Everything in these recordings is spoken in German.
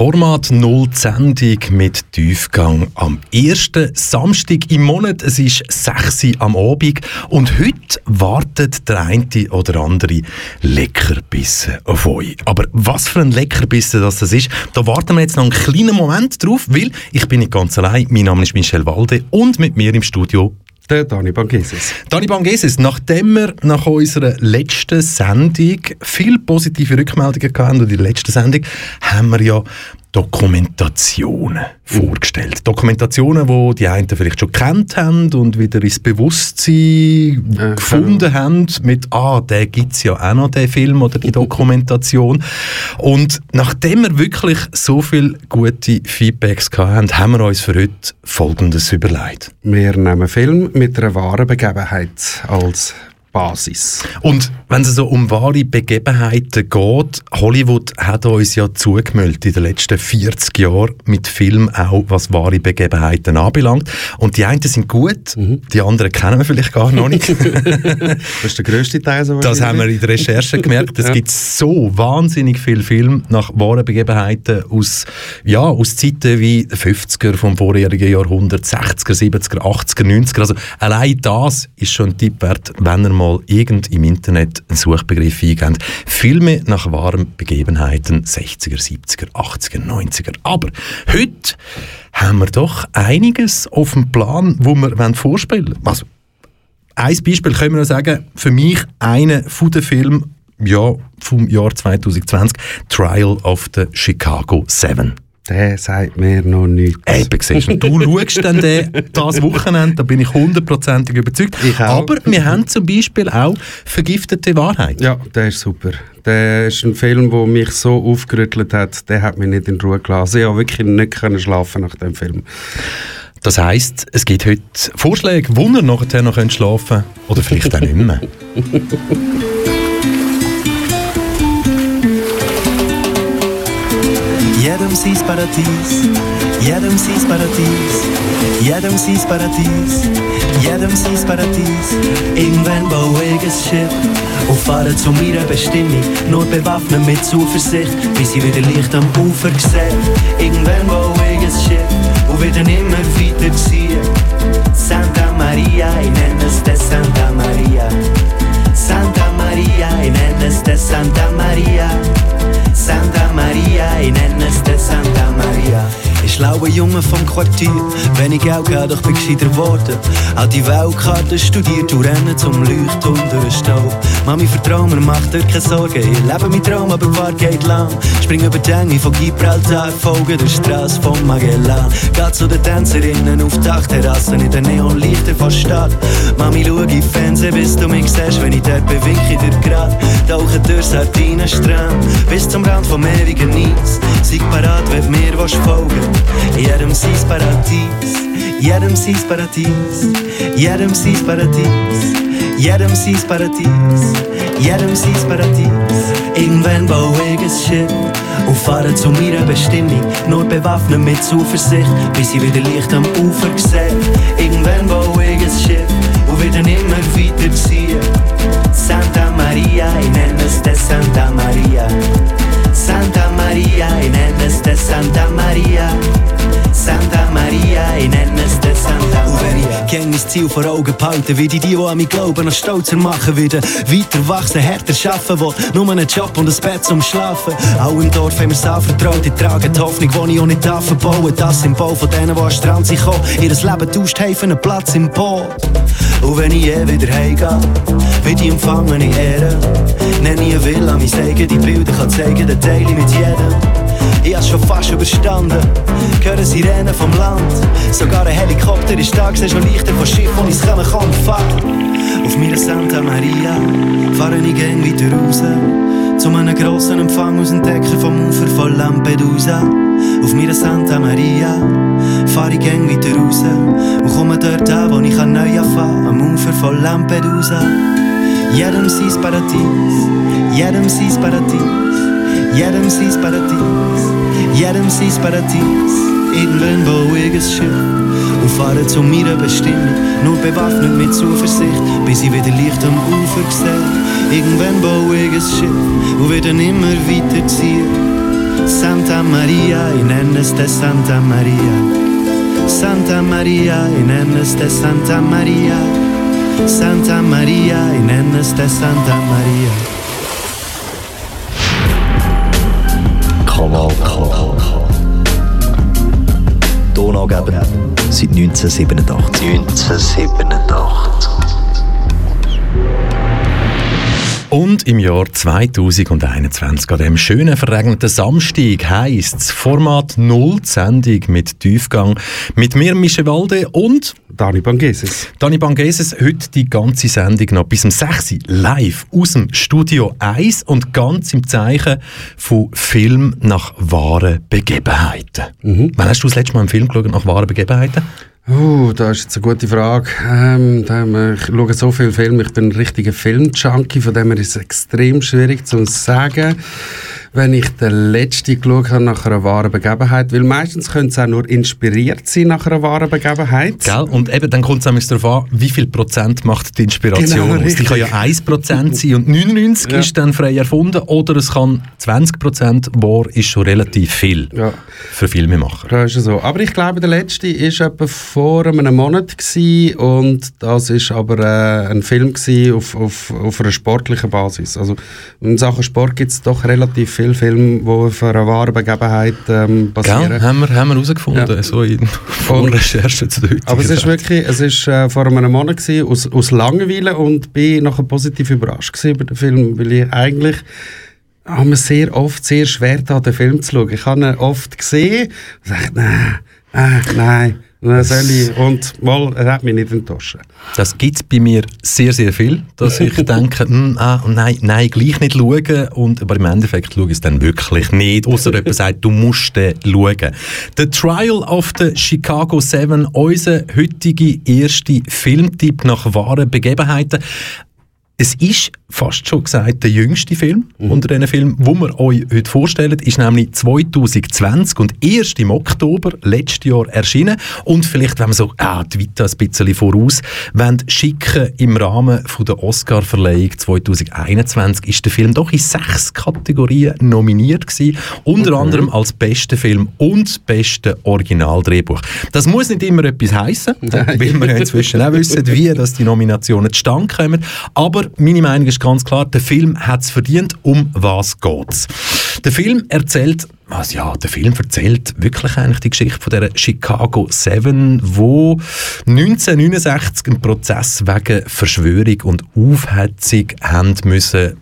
Format Null Sendung mit Tiefgang am ersten Samstag im Monat. Es ist 6 Uhr am Abend und heute wartet der eine oder andere Leckerbissen auf euch. Aber was für ein Leckerbissen das ist, da warten wir jetzt noch einen kleinen Moment drauf, weil ich bin nicht ganz allein. Mein Name ist Michel Walde und mit mir im Studio der Dani Bangeses. Dani Bangeses, nachdem wir nach unserer letzten Sendung viel positive Rückmeldungen hatten, und in der letzten Sendung haben wir ja Dokumentationen vorgestellt. Dokumentationen, die die einen vielleicht schon kennt haben und wieder ins Bewusstsein äh, gefunden ja. haben mit «Ah, der gibt es ja auch noch, den Film oder die Dokumentation». und nachdem wir wirklich so viele gute Feedbacks hatten, haben wir uns für heute Folgendes überlegt. Wir nehmen Film mit einer wahren Begebenheit als Basis. Und wenn es so um wahre Begebenheiten geht, Hollywood hat uns ja zugemüllt in den letzten 40 Jahren mit Filmen auch, was wahre Begebenheiten anbelangt. Und die einen sind gut, mhm. die anderen kennen wir vielleicht gar noch nicht. das ist der grösste Teil. So das haben wir in der Recherche gemerkt. Es ja. gibt so wahnsinnig viele Filme nach wahren Begebenheiten aus, ja, aus Zeiten wie 50er vom vorherigen Jahrhundert, 60er, 70er, 80er, 90er. Also allein das ist schon ein Tipp wert, wenn ihr mal irgend im Internet einen Suchbegriff eingeben. Filme nach wahren Begebenheiten 60er, 70er, 80er, 90er. Aber heute haben wir doch einiges auf dem Plan, wo wir vorspielen wollen. Also, ein Beispiel können wir noch sagen, für mich einer von den Filmen ja, vom Jahr 2020, Trial of the Chicago 7. Der sagt mir noch nichts. Eben, siehst du. Du schaust dann den, das Wochenende, da bin ich hundertprozentig überzeugt. Ich Aber wir haben zum Beispiel auch «Vergiftete Wahrheit». Ja, der ist super. Der ist ein Film, der mich so aufgerüttelt hat, der hat mich nicht in Ruhe gelassen. Ich konnte wirklich nicht schlafen nach dem Film. Das heisst, es gibt heute Vorschläge, wo ihr nachher noch schlafen könnt oder vielleicht auch nicht mehr. Jedem sein Paradies, jedem sein Paradies, jedem sein Paradies, jedem sein Paradies. Irgendwann baue ich ein Schiff und fahre zu meiner Bestimmung, nur bewaffnet mit Zuversicht, bis ich wieder Licht am Ufer sehe. Irgendwann baue ich ein Schiff und wieder immer weiter ziehen. Santa Maria, ich nenne es de Santa Maria. Santa Maria, ich nenne es de Santa Maria. Santa Maria, ich nenne es Santa Maria. Ich schlaue Junge vom Quartier, wenn ich Geld gehe, doch bin gescheiter geworden. Auch die Weltkarte studiert und renne zum Leuchtturm durch den Staub. Mami, vertrau mir, mach dir keine Sorgen. Ich lebe mein Traum, aber war geht lang. Spring über die Enge von Gibraltar, folge der Straße von Magellan. Geh zu den Tänzerinnen auf Dachterrassen in den Neonlichter von Stadt. Mami, schau in Fernsehen, bis du mich siehst, wenn ich dort bin, wink ich dir grad. Tauche durch Sardinenstrand, bis zum Rand vom ewigen Nies. Sei parat, wenn mir was folgen. Jedem sein Paradies, jedem sein Paradies, jedem sein Paradies, jedem sein Paradies, jedem sein Paradies. Irgendwann baue ich ein Schiff und fahre zu meiner Bestimmung, nur bewaffnet mit Zuversicht, bis ich wieder Licht am Ufer sehe. Irgendwann baue ich ein Schiff und wieder immer weiter ziehen. Santa Maria, ich nenne es de Santa Maria. Santa Maria, ich nenne es de Santa Maria. Santa Maria, ich nenne es de Santa Maria. Und wenn ich gäng mein Ziel vor Augen behalte, wie die, die an mich glauben, noch stolzer machen, wieder weiter wachsen, härter schaffen, will nur einen Job und ein Bett zum Schlafen. Auch im Dorf haben wir es anvertraut, die tragen die Hoffnung, die ich auch nicht darf. Das Symbol von denen, die an den Strand sind gekommen, ihr Leben tauscht haben einen Platz im Boot. Und wenn ich je wieder heimgehe, wird ich empfangen in Ehre. Nenne ich eine Villa, mein Segen, die Bilder kann zeigen, den teile ich mit jedem. Ich hab's schon fast überstanden, hören Sirenen vom Land. Sogar ein Helikopter ist da, siehst schon leichter von Schiff, wo ich's kommen kann, fuck. Auf meiner Santa Maria fahre ich gern weiter raus. Zu einem grossen Empfang aus dem Decken vom Ufer von Lampedusa. Auf meiner Santa Maria fahre ich gern weiter raus und komme dort an, wo ich neu anfangen am Ufer von Lampedusa. Jedem sein Paradies, jedem sein Paradies, jedem sein Paradies, jedem sein Paradies. Irgendwann ich ein Schiff und fahre zu meiner Bestimmung, nur bewaffnet mit Zuversicht, bis ich wieder Licht am Ufer sehe. Irgendwann baue ich ein Schiff und wieder immer weiter ziehen. Santa Maria, in enneste Santa Maria. Santa Maria, in enneste Santa Maria. Santa Maria, in enneste Santa Maria. Kanal K. Donaugeber seit 1987. 1987. Und im Jahr 2021, an dem schönen verregneten Samstag, heisst es Format Null, Sendung mit Tiefgang. Mit mir, Michel Walde und Dani Bangeses. Dani Bangeses, heute die ganze Sendung noch bis um 6 Uhr live aus dem Studio 1 und ganz im Zeichen von Film nach wahren Begebenheiten. Mhm. Wann hast du das letzte Mal einen Film geschaut nach wahren Begebenheiten? Uh, das ist jetzt eine gute Frage. Ähm, ich schaue so viele Filme, ich bin ein richtiger Film-Junkie, von dem her ist es extrem schwierig zu sagen wenn ich den letzten geschaut habe nach einer wahren Begebenheit, weil meistens könnte es auch nur inspiriert sein nach einer wahren Begebenheit. Gell? Und eben, dann kommt es darauf an, wie viel Prozent macht die Inspiration genau, aus. Die kann ja 1 Prozent sein und 99 ja. ist dann frei erfunden oder es kann 20 Prozent, wahr ist schon relativ viel ja. für Filmemacher. Das ist so. Aber ich glaube, der letzte war etwa vor einem Monat gewesen und das ist aber äh, ein Film auf, auf, auf einer sportlichen Basis. Also in Sachen Sport gibt es doch relativ viele Filme, die auf einer wahren Begebenheit ähm, basieren. Gell, haben wir, haben wir herausgefunden, ja. so in Vorrecherche zu der Aber es ist wirklich, es ist äh, vor einem Monat gewesen, aus, aus Langeweile und bin nachher positiv überrascht über den Film, weil ich eigentlich haben wir sehr oft sehr schwer da den Film zu schauen. Ich habe ihn oft gesehen und dachte, nein, nein, nein. Soll und mal, er hat mich nicht enttäuscht. Das gibt es bei mir sehr, sehr viel, dass ich denke, hm, ah, nein, nein, gleich nicht schauen. Und, aber im Endeffekt schaue ich es dann wirklich nicht. Außer jemand sagt, du musst den schauen. The Trial of the Chicago Seven, unser heutiger erster Filmtipp nach wahren Begebenheiten. Es ist fast schon gesagt der jüngste Film mhm. unter diesen Filmen, wo wir euch heute vorstellen, ist nämlich 2020 und erst im Oktober letztes Jahr erschienen. Und vielleicht, wenn wir so ah, die Vita ein bisschen voraus schicken im Rahmen von der Oscar-Verleihung 2021 ist der Film doch in sechs Kategorien nominiert gewesen, unter okay. anderem als bester Film und beste Originaldrehbuch. Das muss nicht immer etwas heißen, weil wir ja inzwischen auch wissen, wie dass die Nominationen zustande kommen. Aber meine Meinung ist ganz klar, der Film hat es verdient. Um was geht's? Der Film erzählt also ja, der Film erzählt wirklich eigentlich die Geschichte von der Chicago Seven, wo 1969 einen Prozess wegen Verschwörung und Aufhetzung haben müssen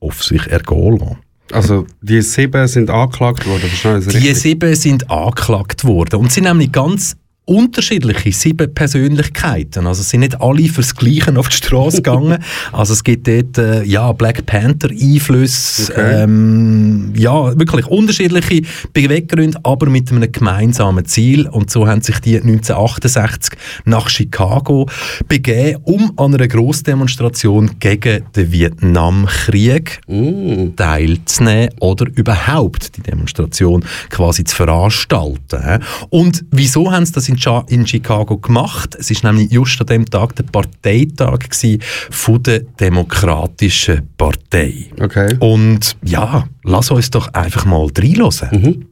auf sich ergehen lassen. Also die sieben sind angeklagt worden, Die sieben sind angeklagt worden und sind nämlich ganz unterschiedliche, sieben Persönlichkeiten. Also es sind nicht alle fürs Gleiche auf die Straße gegangen. Also es gibt dort äh, ja, Black Panther Einflüsse, okay. ähm, ja, wirklich unterschiedliche Beweggründe, aber mit einem gemeinsamen Ziel. Und so haben sich die 1968 nach Chicago begeben, um an einer Grossdemonstration gegen den Vietnamkrieg mm. teilzunehmen oder überhaupt die Demonstration quasi zu veranstalten. Und wieso haben sie das in in, Chicago gemacht. Es ist nämlich just an dem Tag der Parteitag von der Demokratischen Partei. Okay. Und ja, lass uns doch einfach mal reinhören. Mhm.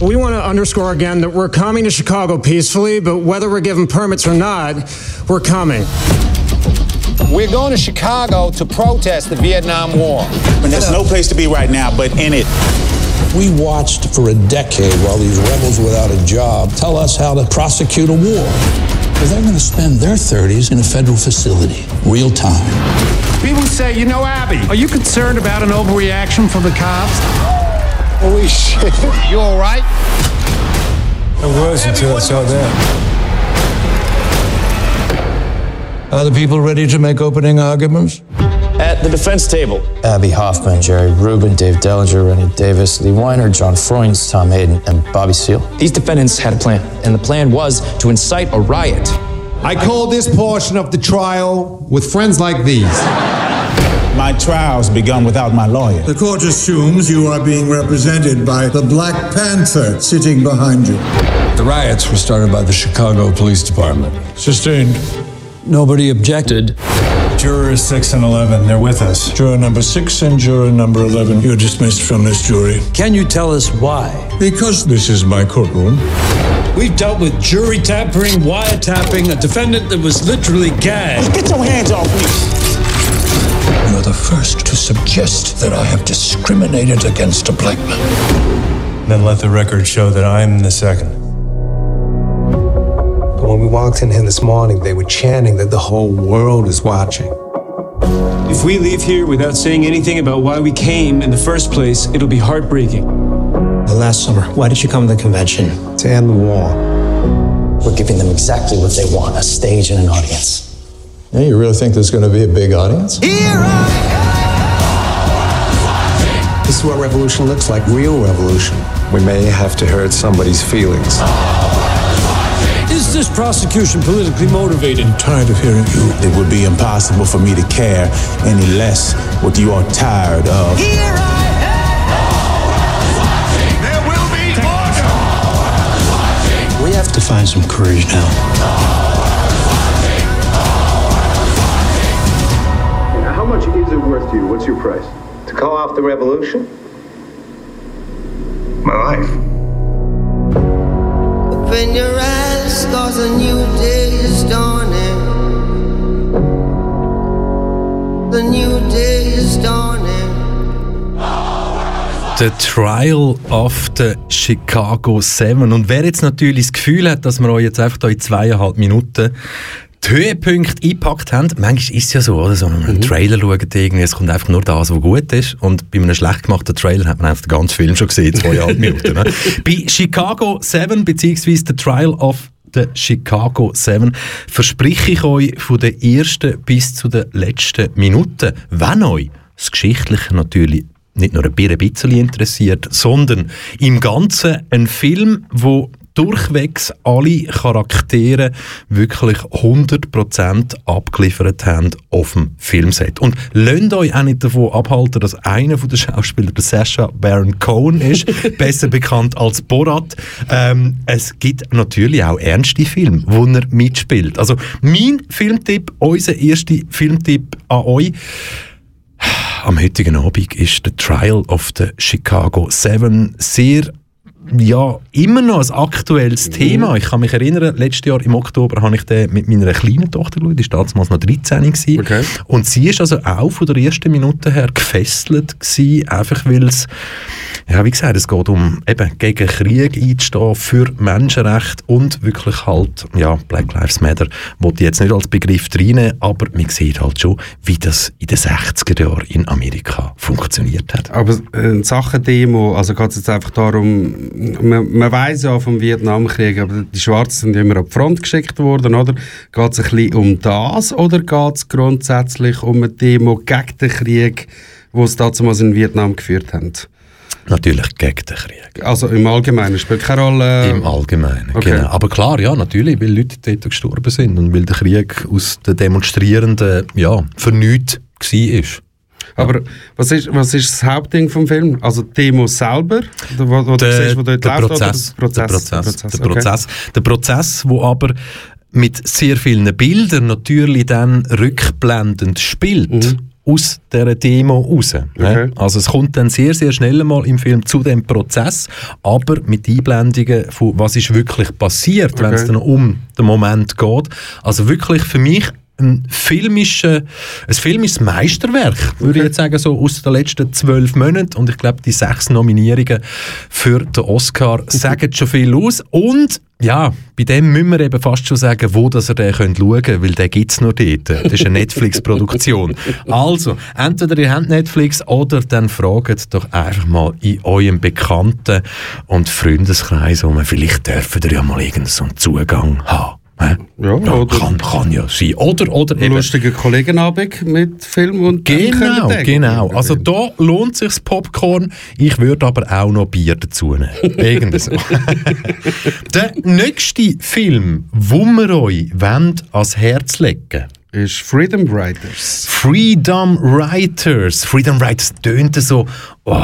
We want to underscore again that we're coming to Chicago peacefully, but whether we're given permits or not, we're coming. We're going to Chicago to protest the Vietnam War. And there's no place to be right now but in it. We watched for a decade while these rebels without a job tell us how to prosecute a war. But they're going to spend their 30s in a federal facility, real time. People say, you know, Abby, are you concerned about an overreaction from the cops? Holy shit. You all right? I was until I saw that. Are the people ready to make opening arguments? At the defense table, Abby Hoffman, Jerry Rubin, Dave Dellinger, Rennie Davis, Lee Weiner, John Freund, Tom Hayden, and Bobby Seale. These defendants had a plan, and the plan was to incite a riot. I call this portion of the trial with friends like these. My trial's begun without my lawyer. The court assumes you are being represented by the Black Panther sitting behind you. The riots were started by the Chicago Police Department. Sustained. Nobody objected jurors 6 and 11. They're with us. Juror number six and juror number 11, you're dismissed from this jury. Can you tell us why? Because this is my courtroom. We've dealt with jury tampering, wiretapping, a defendant that was literally gagged. Get your hands off me! You're the first to suggest that I have discriminated against a black man. Then let the record show that I'm the second. But when we walked in here this morning, they were chanting that the whole world is watching. If we leave here without saying anything about why we came in the first place, it'll be heartbreaking. Last summer, why did you come to the convention? To end the war. We're giving them exactly what they want a stage and an audience. Yeah, you really think there's going to be a big audience? Here! This is what revolution looks like real revolution. We may have to hurt somebody's feelings. Is this prosecution politically motivated? I'm tired of hearing you. It would be impossible for me to care any less what you are tired of. Here I am. There will be order. We have to find some courage now. How much is it worth to you? What's your price? To call off the revolution? My life. Open your eyes, cause a new day is dawning. The new day is dawning. The Trial of the Chicago Seven. Und wer jetzt natürlich das Gefühl hat, dass wir euch jetzt einfach in zweieinhalb Minuten die Höhepunkte eingepackt haben, manchmal ist es ja so, oder? So, wenn man einen Trailer schaut, irgendwie, es kommt einfach nur das, was gut ist. Und bei einem schlecht gemachten Trailer hat man einfach den ganzen Film schon gesehen, zweieinhalb Minuten. Ne? Bei Chicago 7, beziehungsweise The Trial of the Chicago 7, verspreche ich euch von der ersten bis zu der letzten Minute, wenn euch das Geschichtliche natürlich nicht nur ein bisschen interessiert, sondern im Ganzen ein Film, wo durchwegs alle Charaktere wirklich 100% abgeliefert haben auf dem Filmset. Und lasst euch auch nicht davon abhalten, dass einer der Schauspieler der Sacha Baron Cohen ist, besser bekannt als Borat. Ähm, es gibt natürlich auch ernste Filme, wo er mitspielt. Also mein Filmtipp, unser erster Filmtipp an euch, am heutigen Abend ist der Trial of the Chicago Seven sehr ja, immer noch ein aktuelles Thema. Ich kann mich erinnern, letztes Jahr im Oktober habe ich den mit meiner kleinen Tochter geschaut, die war damals noch 13 gewesen. Okay. Und sie ist also auch von der ersten Minute her gefesselt gewesen, einfach weil es ja, wie gesagt, es geht um eben gegen Krieg einzustehen, für Menschenrechte und wirklich halt, ja, Black Lives Matter, wollte jetzt nicht als Begriff reinnehmen, aber man sieht halt schon, wie das in den 60er Jahren in Amerika funktioniert hat. Aber äh, in Sachen Demo, also geht es jetzt einfach darum, man, man weiß ja vom Vietnamkrieg, aber die Schwarzen sind immer an die Front geschickt worden, oder? Geht es ein bisschen um das oder geht es grundsätzlich um eine Demo gegen den Krieg, wo es damals in Vietnam geführt haben? Natürlich gegen den Krieg. Also im Allgemeinen spielt keine Rolle? Im Allgemeinen, Okay. genau. Aber klar, ja, natürlich, weil Leute dort gestorben sind und weil der Krieg aus den Demonstrierenden, ja, vernünftig war. Aber was ist, was ist das Hauptding vom Film? Also die Demo selber, wo, wo du der, siehst, wo dort der läuft, Prozess, oder der Prozess? Der Prozess, der okay. Prozess, der Prozess, wo aber mit sehr vielen Bildern natürlich dann rückblendend spielt. Mhm. aus dieser Demo raus. ne? Also es kommt dann sehr, sehr schnell mal im Film zu dem Prozess, aber mit Einblendungen von was ist wirklich passiert, wenn es Okay. dann um den Moment geht. Also wirklich für mich ein filmischer, ein filmisches Meisterwerk, würde ich jetzt sagen, so aus den letzten zwölf Monaten. Und ich glaube, die sechs Nominierungen für den Oscar sagen schon viel aus. Und ja, bei dem müssen wir eben fast schon sagen, wo dass ihr den könnt schauen könnt, weil den gibt es nur dort. Das ist eine Netflix-Produktion. Also, entweder ihr habt Netflix oder dann fragt doch einfach mal in eurem Bekannten- und Freundeskreis um. Vielleicht dürfen ihr ja mal irgendeinen Zugang haben. Ja, oder- kann, kann ja sein. Oder, oder eben. Lustiger Kollegenabend mit Film und Genau, genau. Also da lohnt sich das Popcorn. Ich würde aber auch noch Bier dazu nehmen. Irgend so. Der nächste Film, wo wir euch wollen, ans Herz legen ist Freedom Writers. Freedom Writers. Freedom Writers tönt so. Oh.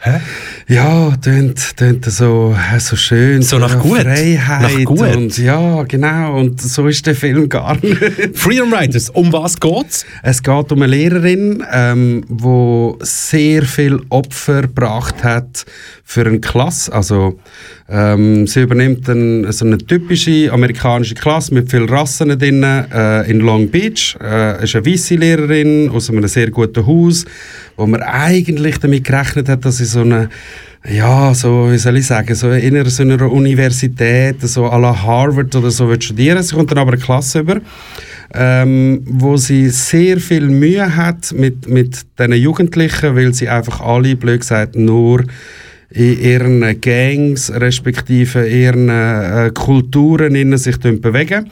Hä? Ja, tönt, tönt so, äh, so schön. So nach gut. Freiheit. Nach gut. Und, ja, genau. Und so ist der Film gar nicht. Freedom Riders, um was geht's? Es geht um eine Lehrerin, ähm, wo sehr viel Opfer gebracht hat für eine Klasse. Also ähm, sie übernimmt ein, so eine typische amerikanische Klasse mit vielen Rassen drin äh, in Long Beach. Äh, ist eine weiße Lehrerin aus einem sehr guten Haus, wo man eigentlich damit gerechnet hat, dass sie so eine ja, so, wie soll ich sagen, so in so einer Universität, so à la Harvard oder so wird studieren. Sie kommt dann aber eine Klasse über, ähm, wo sie sehr viel Mühe hat mit, mit diesen Jugendlichen, weil sie einfach alle, blöd gesagt, nur in ihren Gangs, respektive ihren äh, Kulturen in sich bewegen.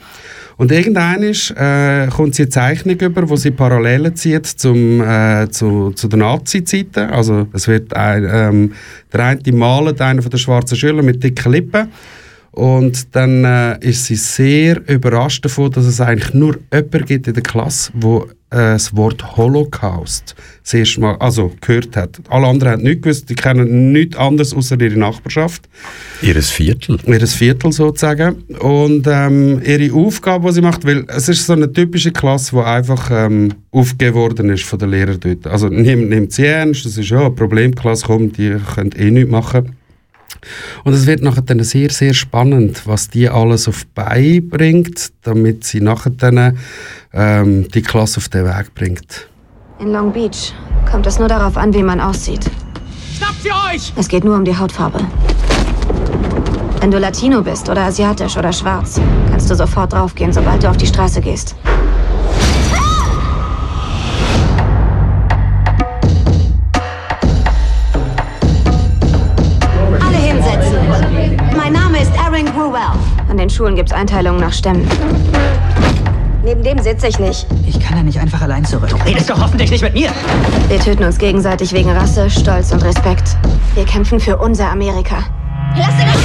Und irgendwann äh, kommt sie eine Zeichnung über, wo sie Parallelen zieht zum, äh, zu, zu den Nazi-Zeiten. Also es wird ein, ähm, der eine malt, einer von den schwarzen Schülern mit dicken Lippen. Und dann äh, ist sie sehr überrascht davon, dass es eigentlich nur jemanden gibt in der Klasse, wo das Wort Holocaust das erste Mal also, gehört hat. Alle anderen haben nichts gewusst, die kennen nichts anderes außer ihre Nachbarschaft. Ihres Viertel. Ihres Viertel sozusagen. Und ähm, ihre Aufgabe, die sie macht, weil es ist so eine typische Klasse, die einfach ähm, aufgegeben worden ist von den Lehrern dort. Also niemand nimmt sie ernst, das ist ja eine Problemklasse, komm, die können eh nichts machen. Und es wird nachher dann sehr, sehr spannend, was die alles auf die bringt, damit sie nachher dann ähm, die Klasse auf den Weg bringt. In Long Beach kommt es nur darauf an, wie man aussieht. Schnappt sie euch! Es geht nur um die Hautfarbe. Wenn du Latino bist oder asiatisch oder schwarz, kannst du sofort draufgehen, sobald du auf die Straße gehst. Schulen gibt's Einteilungen nach Stämmen. Neben dem sitze ich nicht. Ich kann da nicht einfach allein zurück. Du redest doch hoffentlich nicht mit mir. Wir töten uns gegenseitig wegen Rasse, Stolz und Respekt. Wir kämpfen für unser Amerika. Lass ihn doch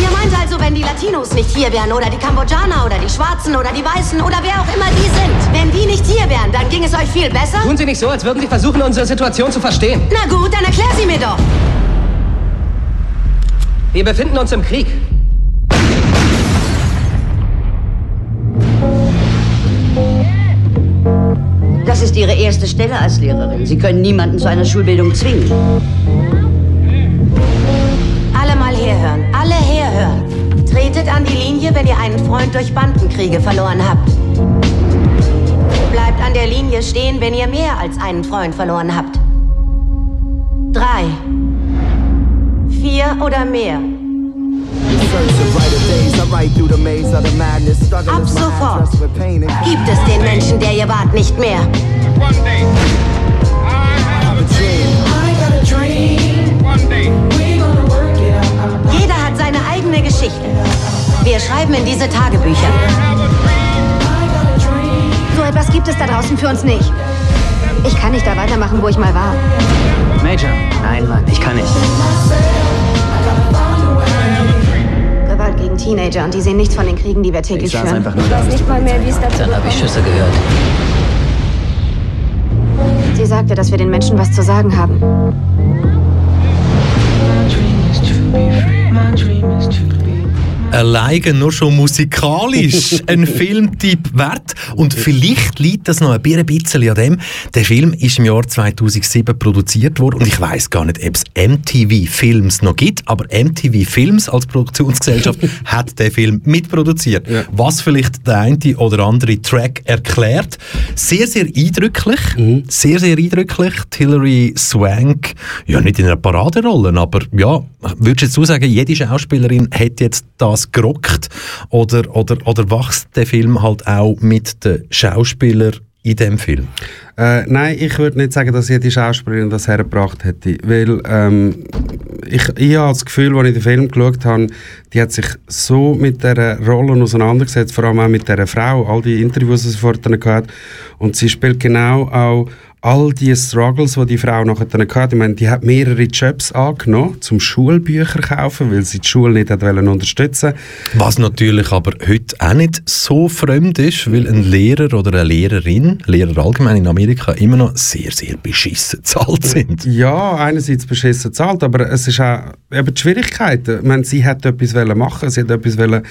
Ihr meint also, wenn die Latinos nicht hier wären oder die Kambodschaner oder die Schwarzen oder die Weißen oder wer auch immer die sind, wenn die nicht hier wären, dann ging es euch viel besser? Tun Sie nicht so, als würden Sie versuchen, unsere Situation zu verstehen. Na gut, dann erklär sie mir doch. Wir befinden uns im Krieg. Das ist Ihre erste Stelle als Lehrerin. Sie können niemanden zu einer Schulbildung zwingen. Alle mal herhören, alle herhören. Tretet an die Linie, wenn ihr einen Freund durch Bandenkriege verloren habt. Bleibt an der Linie stehen, wenn ihr mehr als einen Freund verloren habt. Drei. Vier oder mehr. Ab sofort gibt es den Menschen, der ihr wart, nicht mehr. Jeder hat seine eigene Geschichte. Wir schreiben in diese Tagebücher. So etwas gibt es da draußen für uns nicht. Ich kann nicht da weitermachen, wo ich mal war. Major. Nein, Mann, ich kann nicht. Gewalt gegen Teenager und die sehen nichts von den Kriegen, die wir täglich Ich führen. einfach nur da, bis die nicht mal mehr, wie es dazu Dann habe ich Schüsse gehört. Sie sagte, dass wir den Menschen was zu sagen haben. Alleine nur schon musikalisch ein Filmtipp wert. Und vielleicht liegt das noch ein bisschen an dem. Der Film ist im Jahr 2007 produziert worden und ich weiß gar nicht, ob es MTV Films noch gibt, aber MTV Films als Produktionsgesellschaft hat den Film mitproduziert. Ja. Was vielleicht der eine oder andere Track erklärt. Sehr, sehr eindrücklich. Mhm. Sehr, sehr eindrücklich. Hilary Swank, ja nicht in einer Paraderolle, aber ja, würdest du jetzt sagen, jede Schauspielerin hat jetzt das gerockt oder, oder, oder wächst der Film halt auch mit den Schauspielern in dem Film? Äh, nein, ich würde nicht sagen, dass jede Schauspielerin das hergebracht hätte, weil ähm, ich, ich habe das Gefühl, als ich den Film geschaut habe, die hat sich so mit der Rolle auseinandergesetzt, vor allem auch mit der Frau, all die Interviews, die sie vorher gehabt und sie spielt genau auch all die Struggles, die die Frau nachher hatte, ich meine, die hat mehrere Jobs angenommen, zum Schulbücher kaufen, weil sie die Schule nicht hat wollen unterstützen Was natürlich aber heute auch nicht so fremd ist, weil ein Lehrer oder eine Lehrerin, Lehrer allgemein in Amerika, immer noch sehr, sehr beschissen zahlt sind. Ja, einerseits beschissen zahlt, aber es ist auch eben die Schwierigkeiten. Ich meine, sie hat etwas wollen machen, sie hat etwas wollen,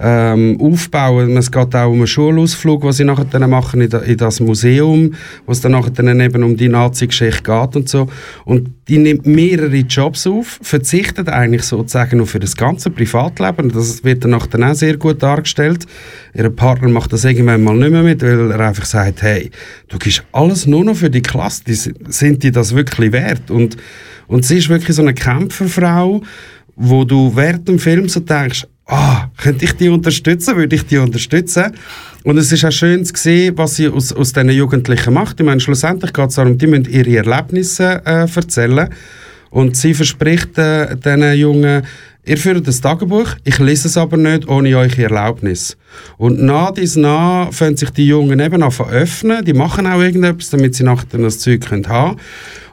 ähm, aufbauen. Es geht auch um einen Schulausflug, den sie nachher machen in, das Museum, wo es dann nachher dann eben um die Nazi-Geschichte geht und so. Und die nimmt mehrere Jobs auf, verzichtet eigentlich sozusagen auf das ganze Privatleben. Das wird dann auch sehr gut dargestellt. Ihr Partner macht das irgendwann mal nicht mehr mit, weil er einfach sagt, hey, du gibst alles nur noch für die Klasse, die, sind die das wirklich wert? Und, und sie ist wirklich so eine Kämpferfrau, wo du während dem Film so denkst, ah, könnte ich die unterstützen, würde ich die unterstützen? Und es ist auch schön zu sehen, was sie aus, aus diesen Jugendlichen macht. Ich meine, schlussendlich geht es darum, die müssen ihre Erlebnisse äh, erzählen. Und sie verspricht äh, diesen Jungen, ihr führt das Tagebuch, ich lese es aber nicht ohne eure Erlaubnis. Und nach dies nach fangen sich die Jungen eben an öffnen, die machen auch irgendetwas, damit sie nachher das Zeug haben können.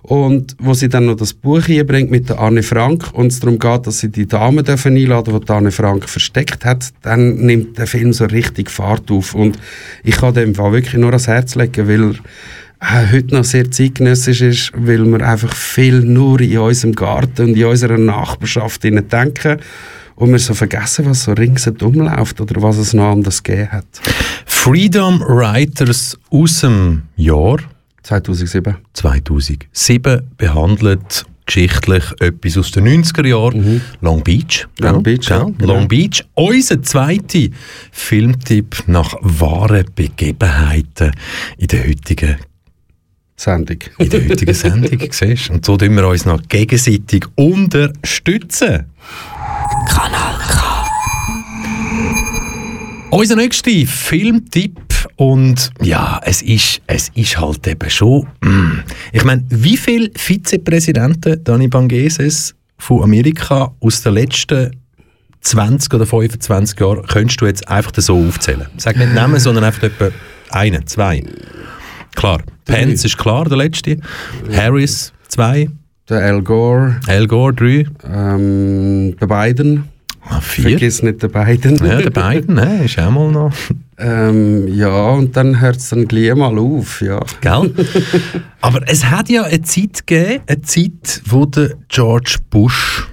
Und wo sie dann noch das Buch einbringt mit der Anne Frank und es darum geht, dass sie die Dame dürfen einladen die Anne Frank versteckt hat, dann nimmt der Film so richtig Fahrt auf. Und ich kann dem Fall wirklich nur ans Herz legen, weil heute noch sehr zeitgenössisch ist, weil wir einfach viel nur in unserem Garten und in unserer Nachbarschaft denken und wir so vergessen, was so ringsherum läuft oder was es noch anders gegeben hat. Freedom Writers aus dem Jahr 2007. 2007 behandelt geschichtlich etwas aus den 90er Jahren. Mhm. Long Beach. Long ja, Beach. Ja, genau. Long Beach. Unser zweiter Filmtipp nach wahren Begebenheiten in der heutigen Sendung. In der heutigen Sendung, siehst Und so tun wir uns noch gegenseitig unterstützen. Kanal K. Unser nächster Filmtipp und ja, es ist, es ist halt eben schon. Mm. Ich meine, wie viele Vizepräsidenten Dani Bangeses von Amerika aus den letzten 20 oder 25 Jahren könntest du jetzt einfach so aufzählen? Sag nicht Namen, sondern einfach etwa einen, zwei. Klar, Pence ist klar, der letzte. Harris, zwei. Der Al Gore. Al Gore, drei. Ähm, der Biden. Ah, vier. Vergiss nicht der Biden. Ja, der Biden, ne, ist auch mal noch. Ähm, ja, und dann hört es dann gleich mal auf, ja. Gell? Aber es hat ja eine Zeit gegeben, eine Zeit, wo der George Bush,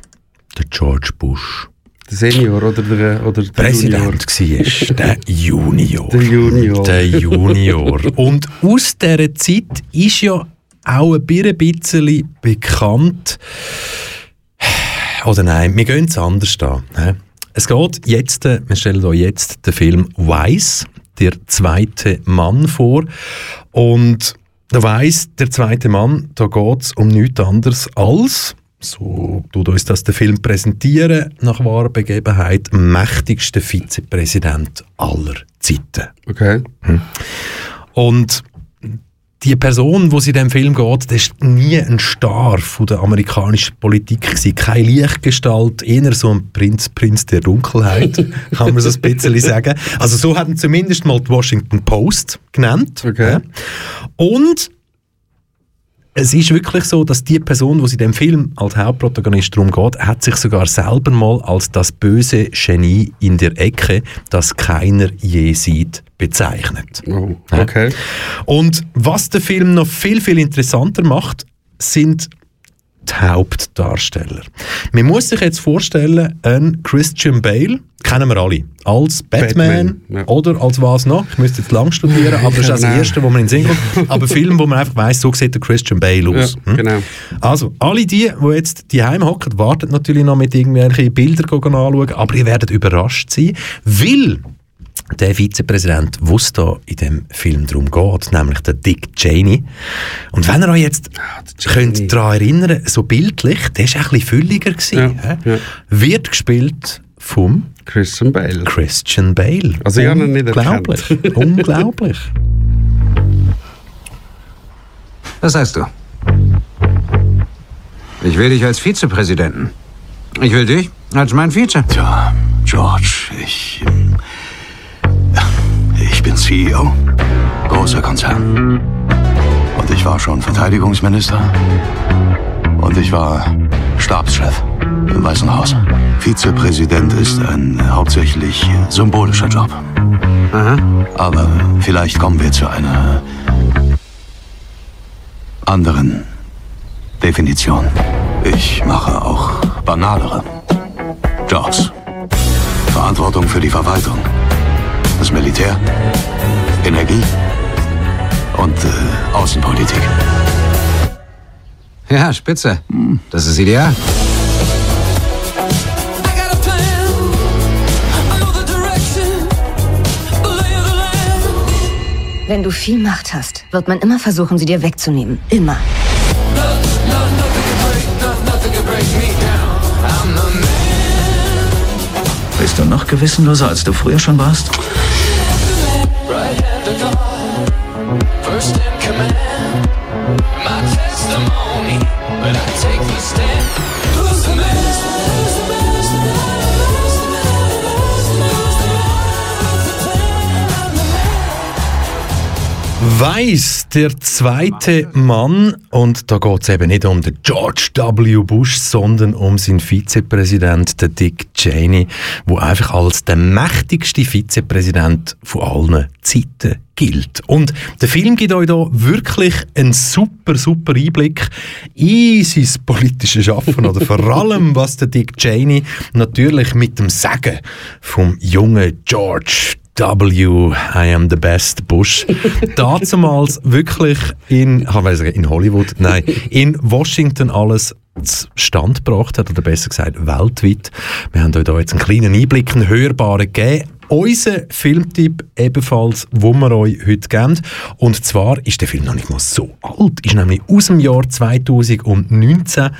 der George Bush, der Senior oder der, oder der Präsident war, der Junior. Der Junior. Der Junior. Und aus dieser Zeit ist ja auch ein bisschen bekannt, oder nein, wir gehen es anders an. Es geht jetzt, wir stellen euch jetzt den Film Wise, der zweite Mann vor. Und der Weiss, der zweite Mann, da geht es um nichts anderes als, so tut uns das der Film präsentieren, nach wahrer Begebenheit, mächtigster Vizepräsident aller Zeiten. Okay. Hm. Und die Person, wo sie in dem Film geht, das ist nie ein Star von der amerikanischen Politik gewesen. Keine Lichtgestalt, eher so ein Prinz, Prinz der Dunkelheit, kann man so ein bisschen sagen. Also so hat zumindest mal die Washington Post genannt. Okay. Und es ist wirklich so, dass die Person, die in dem Film als Hauptprotagonist darum geht, hat sich sogar selber mal als das böse Genie in der Ecke, das keiner je sieht, bezeichnet. Oh, okay. Und was den Film noch viel, viel interessanter macht, sind die Hauptdarsteller. Man muss sich jetzt vorstellen, ein Christian Bale, kennen wir alle, als Batman, Batman ja. oder als was noch, ich müsste jetzt lang studieren, aber das ist das Erste, wo man in den Sinn kommt, aber Film, wo man einfach weiss, so sieht der Christian Bale aus. Ja, hm? genau. Also, alle die, die jetzt die hocken, warten natürlich noch mit irgendwelchen Bildern anschauen, aber ihr werdet überrascht sein, weil der Vizepräsident, wo es da in dem Film darum geht, nämlich der Dick Cheney. Und wenn ihr euch jetzt ah, könnt daran erinnern, so bildlich, der war ein bisschen fülliger. Gewesen, ja, ja. Wird gespielt vom Christian Bale. Christian Bale. Also ich habe ihn nicht Unglaublich. Unglaublich. Was sagst du? Ich will dich als Vizepräsidenten. Ich will dich als mein Vize. Tja, George, ich... Ich bin CEO. Großer Konzern. Und ich war schon Verteidigungsminister. Und ich war Stabschef im Weißen Haus. Vizepräsident ist ein hauptsächlich symbolischer Job. Aha. Aber vielleicht kommen wir zu einer anderen Definition. Ich mache auch banalere Jobs. Verantwortung für die Verwaltung, das Militär, Energie und äh, Außenpolitik. Ja, spitze. Das ist ideal. Wenn du viel Macht hast, wird man immer versuchen, sie dir wegzunehmen. Immer. Bist du noch gewissenloser, als du früher schon warst? command. Weiss, der zweite Mann, und da geht es eben nicht um den George W. Bush, sondern um seinen Vizepräsident, den Dick Cheney, wo einfach als der mächtigste Vizepräsident von allen Zeiten gilt. Und der Film gibt euch da wirklich einen super, super Einblick in sein politisches Schaffen oder vor allem, was der Dick Cheney natürlich mit dem Sagen vom jungen George W. I am the best Bush. Dazumals wirklich in, ich sagen, in Hollywood, nein, in Washington alles Stand gebracht hat, oder besser gesagt weltweit. Wir haben euch da jetzt einen kleinen Einblick, einen hörbaren gegeben. Unser Filmtipp ebenfalls, wo wir euch heute geben. Und zwar ist der Film noch nicht mal so alt, ist nämlich aus dem Jahr 2019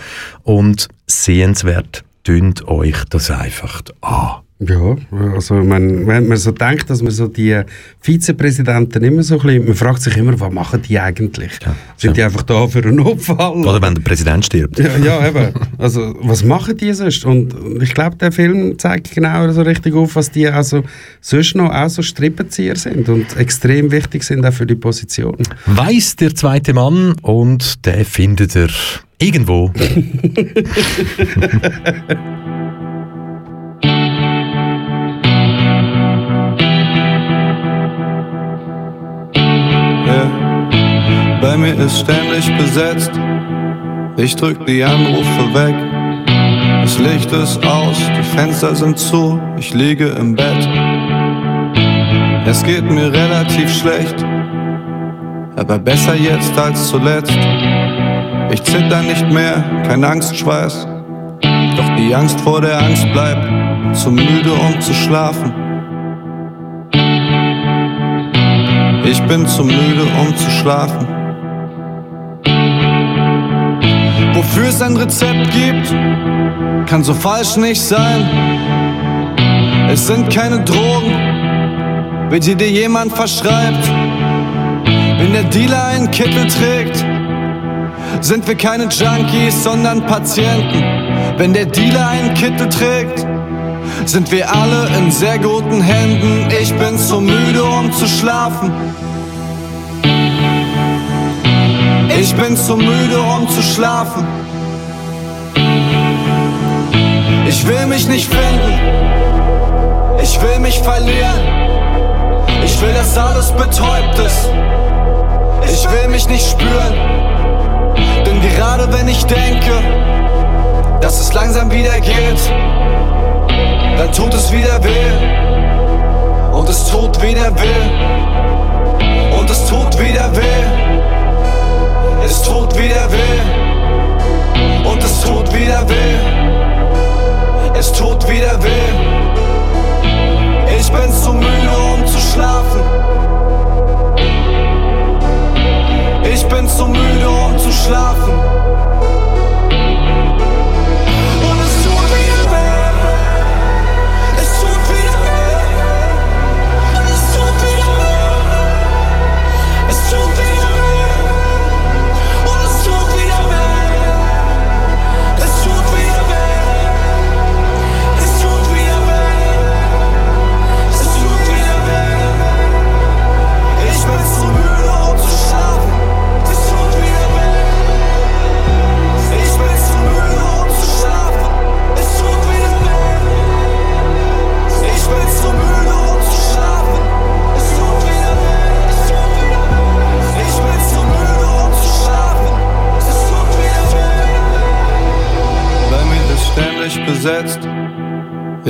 und sehenswert. Tönt euch das einfach an. Ja, also man, wenn man so denkt, dass man so die Vizepräsidenten immer so ein bisschen, man fragt sich immer, was machen die eigentlich? Ja, Sind ja. die einfach da für einen Notfall? Oder wenn der Präsident stirbt. Ja, ja eben. Also was machen die sonst? Und ich glaube, der Film zeigt genau so richtig auf, was die also sonst noch auch so Strippenzieher sind und extrem wichtig sind auch für die Position. Weiß der zweite Mann und der findet er irgendwo. mir ist ständig besetzt. Ich drück die Anrufe weg. Das Licht ist aus, die Fenster sind zu. Ich liege im Bett. Es geht mir relativ schlecht, aber besser jetzt als zuletzt. Ich zitter nicht mehr, kein Angstschweiß. Doch die Angst vor der Angst bleibt, zu müde um zu schlafen. Ich bin zu müde um zu schlafen. Wofür es ein Rezept gibt, kann so falsch nicht sein. Es sind keine Drogen, welche dir jemand verschreibt. Wenn der Dealer einen Kittel trägt, sind wir keine Junkies, sondern Patienten. Wenn der Dealer einen Kittel trägt, sind wir alle in sehr guten Händen. Ich bin zu müde, um zu schlafen. Ich bin zu müde, um zu schlafen. Ich will mich nicht finden. Ich will mich verlieren. Ich will, dass alles betäubt ist. Ich will mich nicht spüren. Denn gerade wenn ich denke, dass es langsam wieder geht, dann tut es wieder weh. Und es tut wieder weh. Und es tut wieder weh. Es tut wieder weh. Und es tut wieder weh. Es tut wieder weh. Ich bin zu müde, um zu schlafen. Ich bin zu müde, um zu schlafen.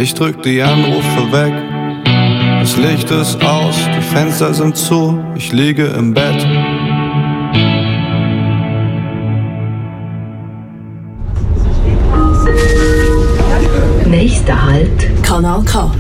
Ich drück die Anrufe weg. Das Licht ist aus, die Fenster sind zu, ich liege im Bett. Nächster Halt, Kanal K.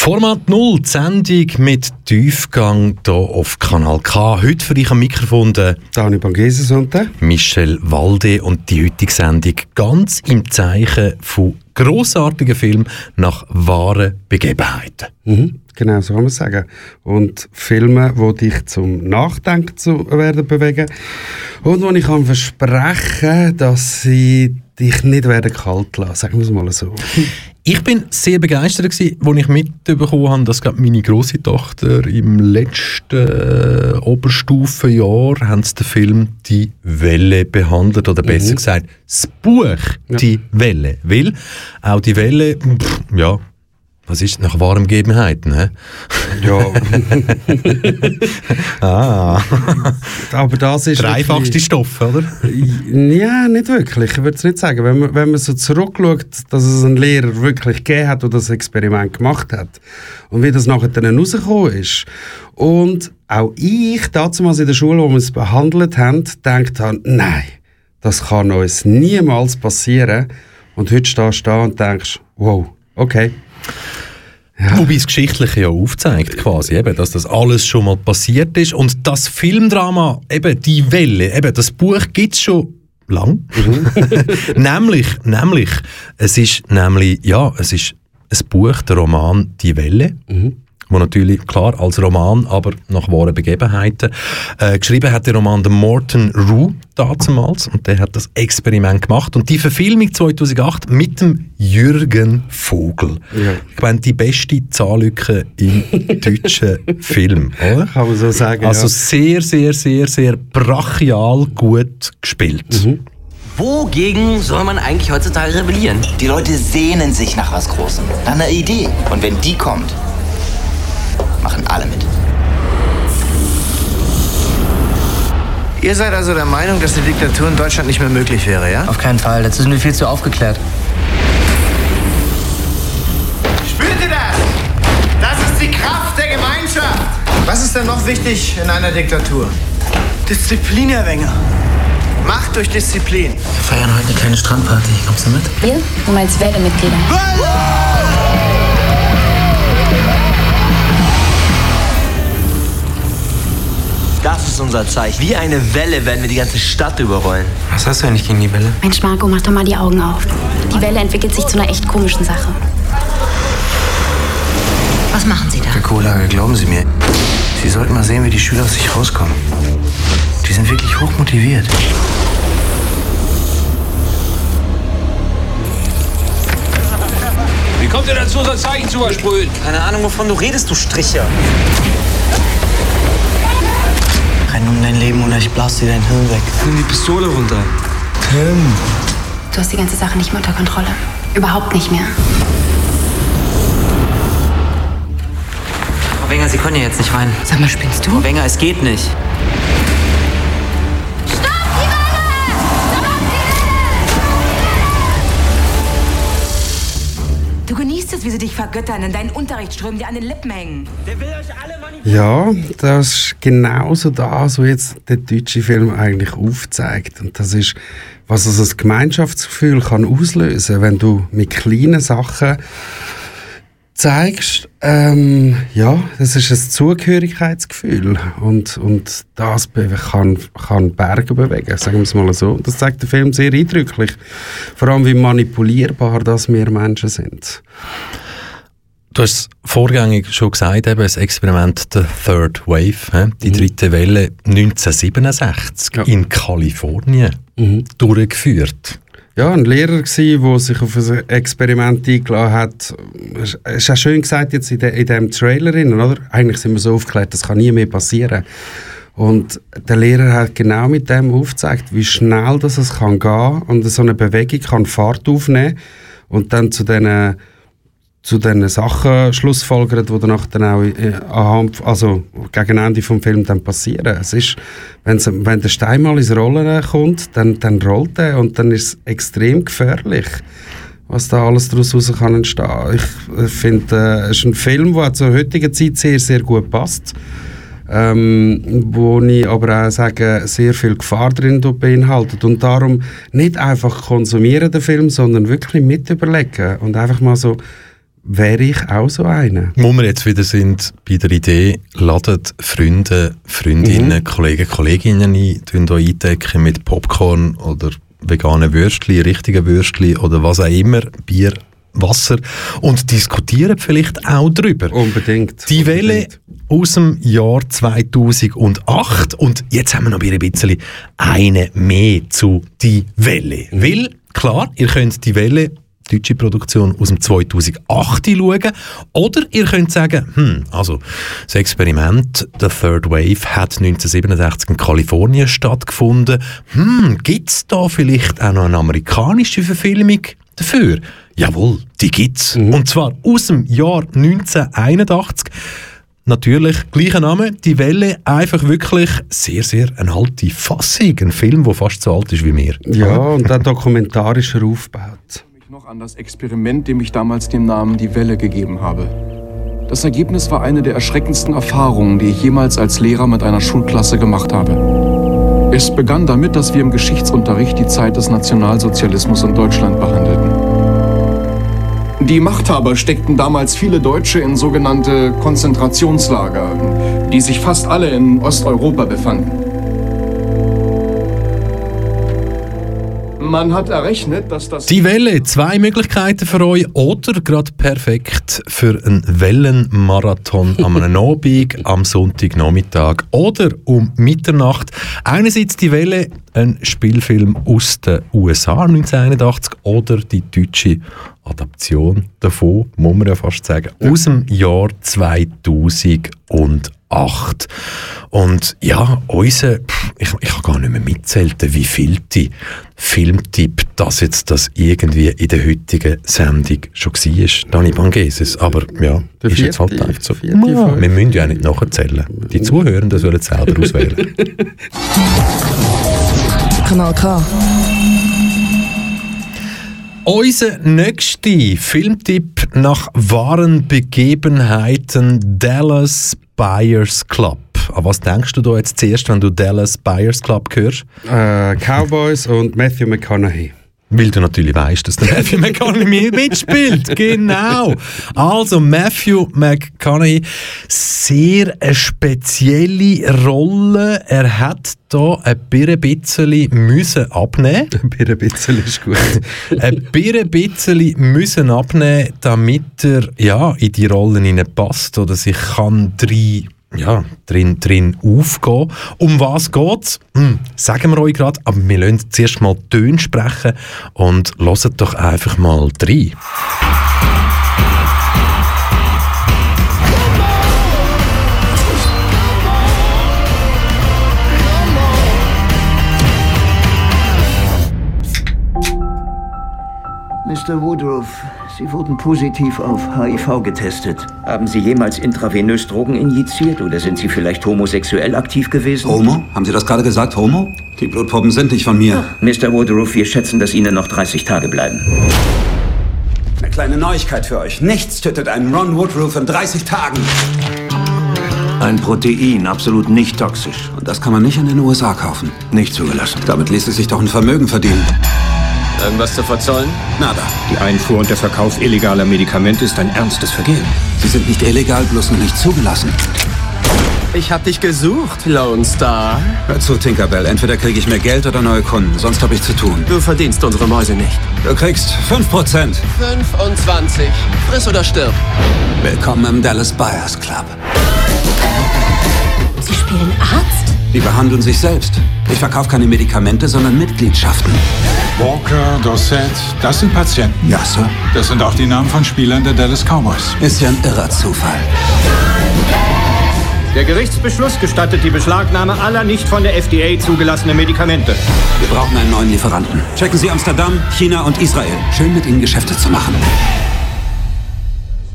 Format 0, die Sendung mit Tiefgang hier auf Kanal K. Heute für dich am Mikrofon Dani Bangeses und der Michel Walde und die heutige Sendung ganz im Zeichen von grossartigen Filmen nach wahren Begebenheiten. Mhm, genau, so kann man sagen. Und Filme, die dich zum Nachdenken zu werden bewegen und wo ich kann versprechen dass sie dich nicht werden kalt lassen, sagen wir es mal so. Ich bin sehr begeistert als ich mitbekommen habe, dass meine große Tochter im letzten äh, Oberstufenjahr haben sie den Film «Die Welle» behandelt, oder besser mhm. gesagt, das Buch ja. «Die Welle». Weil auch «Die Welle», pff, ja, was ist nach wahren Gegebenheiten? He? Ja. ah. Aber das ist. Dreifachste Stoff, oder? ja, nicht wirklich. Ich würde es nicht sagen. Wenn man, wenn man so zurückschaut, dass es einen Lehrer wirklich gegeben hat, der das Experiment gemacht hat und wie das nachher dann rausgekommen ist. Und auch ich, damals in der Schule, wo wir es behandelt haben, gedacht habe, nein, das kann uns niemals passieren. Und heute stehst du da und denkst, wow, okay. Ja. Wobei es geschichtlich ja aufzeigt, quasi, eben, dass das alles schon mal passiert ist. Und das Filmdrama, eben die Welle, eben, das Buch gibt es schon lang. Mhm. nämlich, nämlich, es ist nämlich, ja, es ist ein Buch, der Roman Die Welle. Mhm wo natürlich klar als Roman, aber nach wahren Begebenheiten. Äh, geschrieben hat der Roman der Morton Rue damals und der hat das Experiment gemacht und die Verfilmung 2008 mit dem Jürgen Vogel. Ja. Ich meine, die beste Zahnlücke im deutschen Film, oder? Kann man so sagen, Also ja. sehr, sehr, sehr, sehr brachial gut gespielt. Mhm. Wogegen soll man eigentlich heutzutage rebellieren? Die Leute sehnen sich nach was Großem, nach einer Idee. Und wenn die kommt, machen alle mit. Ihr seid also der Meinung, dass die Diktatur in Deutschland nicht mehr möglich wäre, ja? Auf keinen Fall. Dazu sind wir viel zu aufgeklärt. Spürt ihr das? Das ist die Kraft der Gemeinschaft. Was ist denn noch wichtig in einer Diktatur? Disziplin, Herr Wenger. Macht durch Disziplin. Wir feiern heute eine kleine Strandparty. Kommst du mit? Wir? Du meinst Wählemitglieder. Das ist unser Zeichen. Wie eine Welle werden wir die ganze Stadt überrollen. Was hast du eigentlich gegen die Welle? Mensch, Marco, mach doch mal die Augen auf. Die Welle entwickelt sich zu einer echt komischen Sache. Was machen Sie da? Herr Kohlage, glauben Sie mir. Sie sollten mal sehen, wie die Schüler aus sich rauskommen. Die sind wirklich hochmotiviert. Wie kommt ihr dazu, so ein Zeichen zu versprühen? Keine Ahnung, wovon du redest, du Stricher. Renn um dein Leben oder ich blase dir dein Hirn weg. Nimm die Pistole runter. Tim. Du hast die ganze Sache nicht mehr unter Kontrolle. Überhaupt nicht mehr. Frau Wenger, Sie können ja jetzt nicht rein. Sag mal, spinnst du? Frau Wenger, es geht nicht. Es, wie sie dich vergöttern, in deinen Unterricht strömen, dir an den Lippen hängen. Der will euch alle Ja, das ist genauso das, was jetzt der deutsche Film eigentlich aufzeigt. Und das ist, was also das Gemeinschaftsgefühl kann auslösen, wenn du mit kleinen Sachen zeigst, ähm, ja, das ist ein Zugehörigkeitsgefühl und, und das kann, kann Berge bewegen, sagen wir es mal so. Das zeigt der Film sehr eindrücklich, vor allem wie manipulierbar das wir Menschen sind. Du hast es vorgängig schon gesagt, eben das Experiment der Third Wave, die dritte Welle 1967 in Kalifornien durchgeführt. Ja, ein Lehrer gsi, der sich auf ein Experiment eingeladen hat. Es ist auch schön gesagt jetzt in, de, in dem Trailer, oder? Eigentlich sind wir so aufgeklärt, das kann nie mehr passieren. Und der Lehrer hat genau mit dem aufgezeigt, wie schnell das es kann gehen und so eine Bewegung kann Fahrt aufnehmen und dann zu diesen zu den Sachen schlussfolgert, die danach dann auch äh, anhand, also gegen Ende vom Film dann passieren. Es ist, wenn's, wenn der Stein mal ins Rollen kommt, dann, dann rollt er und dann ist es extrem gefährlich. was da alles daraus raus kann entstehen. Ich finde, äh, es ist ein Film, der zur heutigen Zeit sehr, sehr gut passt. Ähm, wo ich aber auch sage, sehr viel Gefahr drin beinhaltet. Und darum nicht einfach konsumieren den Film, sondern wirklich mit überlegen und einfach mal so, wäre ich auch so einer. Wo wir jetzt wieder sind bei der Idee, ladet Freunde, Freundinnen, mhm. Kollegen, Kolleginnen ein, euch eindecken mit Popcorn oder veganen Würstchen, richtigen Würstchen oder was auch immer, Bier, Wasser und diskutieren vielleicht auch darüber. Unbedingt. Die Welle aus dem Jahr 2008 und jetzt haben wir noch ein bisschen eine mehr zu Die Welle. Mhm. Weil, klar, ihr könnt Die Welle deutsche Produktion aus dem 2008 schauen. Oder ihr könnt sagen, hm, also das Experiment The Third Wave hat 1967 in Kalifornien stattgefunden. Hm, gibt es da vielleicht auch noch eine amerikanische Verfilmung dafür? Jawohl, die gibt's. Mhm. Und zwar aus dem Jahr 1981. Natürlich, gleicher Name, Die Welle, einfach wirklich sehr, sehr eine alte Fassung. Ein Film, der fast so alt ist wie mir. Ja, und dann dokumentarischer aufgebaut an das Experiment, dem ich damals den Namen Die Welle gegeben habe. Das Ergebnis war eine der erschreckendsten Erfahrungen, die ich jemals als Lehrer mit einer Schulklasse gemacht habe. Es begann damit, dass wir im Geschichtsunterricht die Zeit des Nationalsozialismus in Deutschland behandelten. Die Machthaber steckten damals viele Deutsche in sogenannte Konzentrationslager, die sich fast alle in Osteuropa befanden. Man hat errechnet, dass das... Die Welle, zwei Möglichkeiten für euch oder gerade perfekt für einen Wellenmarathon am Abend, am Sonntagnachmittag oder um Mitternacht. Einerseits die Welle, ein Spielfilm aus den USA 1981 oder die deutsche Adaption davon, muss man ja fast sagen, aus dem Jahr 2008. Und ja, unser, ich, ich kann gar nicht mehr mitzählen, wie viel die Filmtipp das jetzt das irgendwie in der heutigen Sendung schon war. Dani Bangeses. Aber ja, der ist vierte, jetzt halt einfach so. Vierte, ja, wir müssen ja nicht nachzählen. Die Zuhörenden sollen selber auswählen. Kanal K. Unser nächster Filmtipp nach wahren Begebenheiten Dallas Buyers Club. An was denkst du da jetzt zuerst, wenn du Dallas Buyers Club hörst? Äh, Cowboys und Matthew McConaughey. Weil du natürlich weißt, dass der Matthew McConaughey mitspielt. Genau. Also, Matthew McConaughey, sehr eine spezielle Rolle. Er hat da ein bisschen müssen abnehmen. Ein bisschen ist gut. ein bisschen müssen abnehmen, damit er ja, in die Rollen passt oder sich kann drei ja, drin, drin aufgehen. Um was geht es? Hm, sagen wir euch gerade, aber wir lassen zuerst mal Töne sprechen und hören doch einfach mal rein. Mr. Woodruff, Sie wurden positiv auf HIV getestet. Haben Sie jemals intravenös Drogen injiziert oder sind Sie vielleicht homosexuell aktiv gewesen? Homo? Haben Sie das gerade gesagt, Homo? Die Blutproben sind nicht von mir. Mr. Woodruff, wir schätzen, dass Ihnen noch 30 Tage bleiben. Eine kleine Neuigkeit für euch. Nichts tötet einen Ron Woodruff in 30 Tagen. Ein Protein, absolut nicht toxisch. Und das kann man nicht in den USA kaufen. Nicht zugelassen. Damit ließe sich doch ein Vermögen verdienen. Irgendwas zu verzollen? Nada. Die Einfuhr und der Verkauf illegaler Medikamente ist ein ernstes Vergehen. Sie sind nicht illegal, bloß noch nicht zugelassen. Ich hab dich gesucht, Lone Star. Hör zu, Tinkerbell. Entweder kriege ich mehr Geld oder neue Kunden. Sonst habe ich zu tun. Du verdienst unsere Mäuse nicht. Du kriegst 5%. 25. Friss oder stirb. Willkommen im Dallas Buyers Club. Sie spielen Arzt? Die behandeln sich selbst. Ich verkaufe keine Medikamente, sondern Mitgliedschaften. Walker, Dorset, das sind Patienten. Ja, Sir. Das sind auch die Namen von Spielern der Dallas Cowboys. Ist ja ein irrer Zufall. Der Gerichtsbeschluss gestattet die Beschlagnahme aller nicht von der FDA zugelassenen Medikamente. Wir brauchen einen neuen Lieferanten. Checken Sie Amsterdam, China und Israel. Schön mit Ihnen Geschäfte zu machen.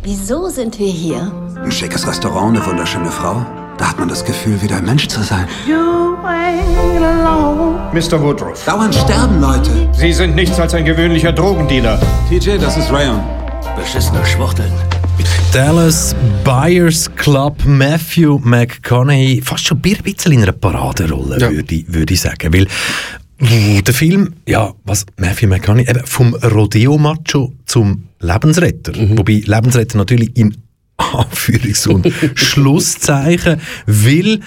Wieso sind wir hier? Ein schickes Restaurant, eine wunderschöne Frau. Da hat man das Gefühl, wieder ein Mensch zu sein. Mr. Woodruff. Dauernd sterben Leute. Sie sind nichts als ein gewöhnlicher Drogendealer. TJ, das ist Rayon. Beschissene Schwuchteln. Dallas Buyers Club, Matthew McConaughey, fast schon ein bisschen in einer Paraderolle, ja. würde, ich, würde ich sagen. Weil der Film, ja, was Matthew McConaughey, eben vom Rodeo-Macho zum Lebensretter. Mhm. Wobei Lebensretter natürlich in Anführungs- und Schlusszeichen, weil,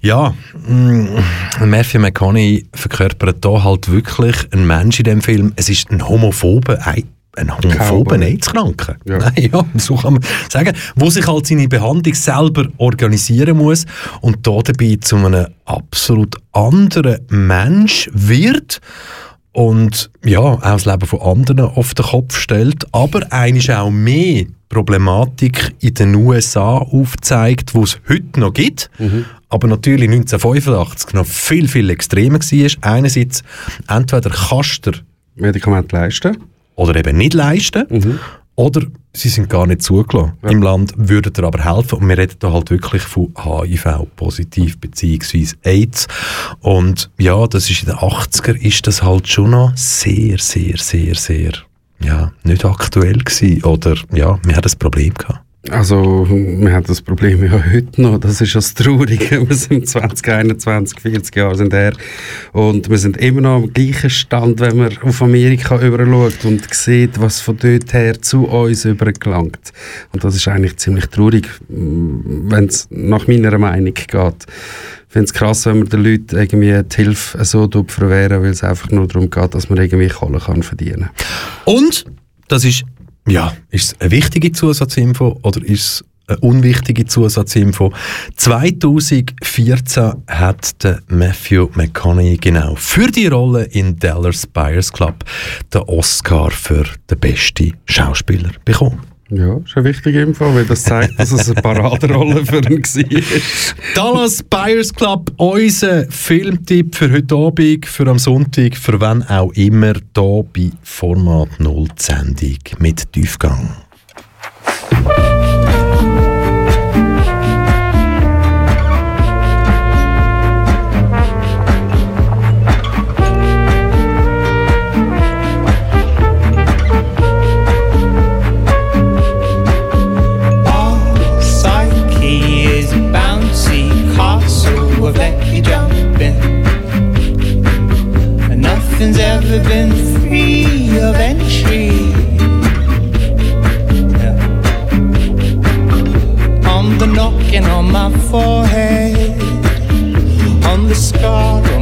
ja, mm, Matthew McConaughey verkörpert da halt wirklich einen Mensch in dem Film. Es ist ein homophober, ein homophoben AIDS-Kranken. Ja. Nein, ja, so kann man sagen. Wo sich halt seine Behandlung selber organisieren muss und da dabei zu einem absolut anderen Mensch wird und ja, auch das Leben von anderen auf den Kopf stellt, aber eigentlich auch mehr Problematik in den USA aufzeigt, wo es heute noch gibt, mhm. aber natürlich 1985 noch viel, viel extremer war. Einerseits, entweder kannst du Medikament leisten oder eben nicht leisten. Mhm. Oder sie sind gar nicht zugelassen ja. im Land, würden dir aber helfen. Und wir reden da halt wirklich von HIV-positiv beziehungsweise AIDS. Und ja, das ist in den 80er ist das halt schon noch sehr, sehr, sehr, sehr ja, nicht aktuell gewesen. Oder ja, wir hatten ein Problem gehabt. Also, wir haben das Problem ja heute noch. Das ist ja das Traurige. Wir sind 2021, 40 Jahre sind her. Und wir sind immer noch am gleichen Stand, wenn man auf Amerika überschaut und sieht, was von dort her zu uns übergelangt. Und das ist eigentlich ziemlich traurig, wenn es nach meiner Meinung geht. Ich finde es krass, wenn man den Leuten irgendwie die Hilfe so verwehren, weil es einfach nur darum geht, dass man irgendwie Kohle kann verdienen kann. Und, das ist ja, ist es eine wichtige Zusatzinfo oder ist es eine unwichtige Zusatzinfo? 2014 hat der Matthew McConaughey genau für die Rolle in Dallas Buyers Club den Oscar für den besten Schauspieler bekommen. Ja, ist eine wichtige Info, weil das zeigt, dass es eine Paraderolle für ihn war. Dallas Buyers Club, unser Filmtipp für heute Abend, für am Sonntag, für wann auch immer, hier bei Format 0 Sendung mit Tiefgang. God.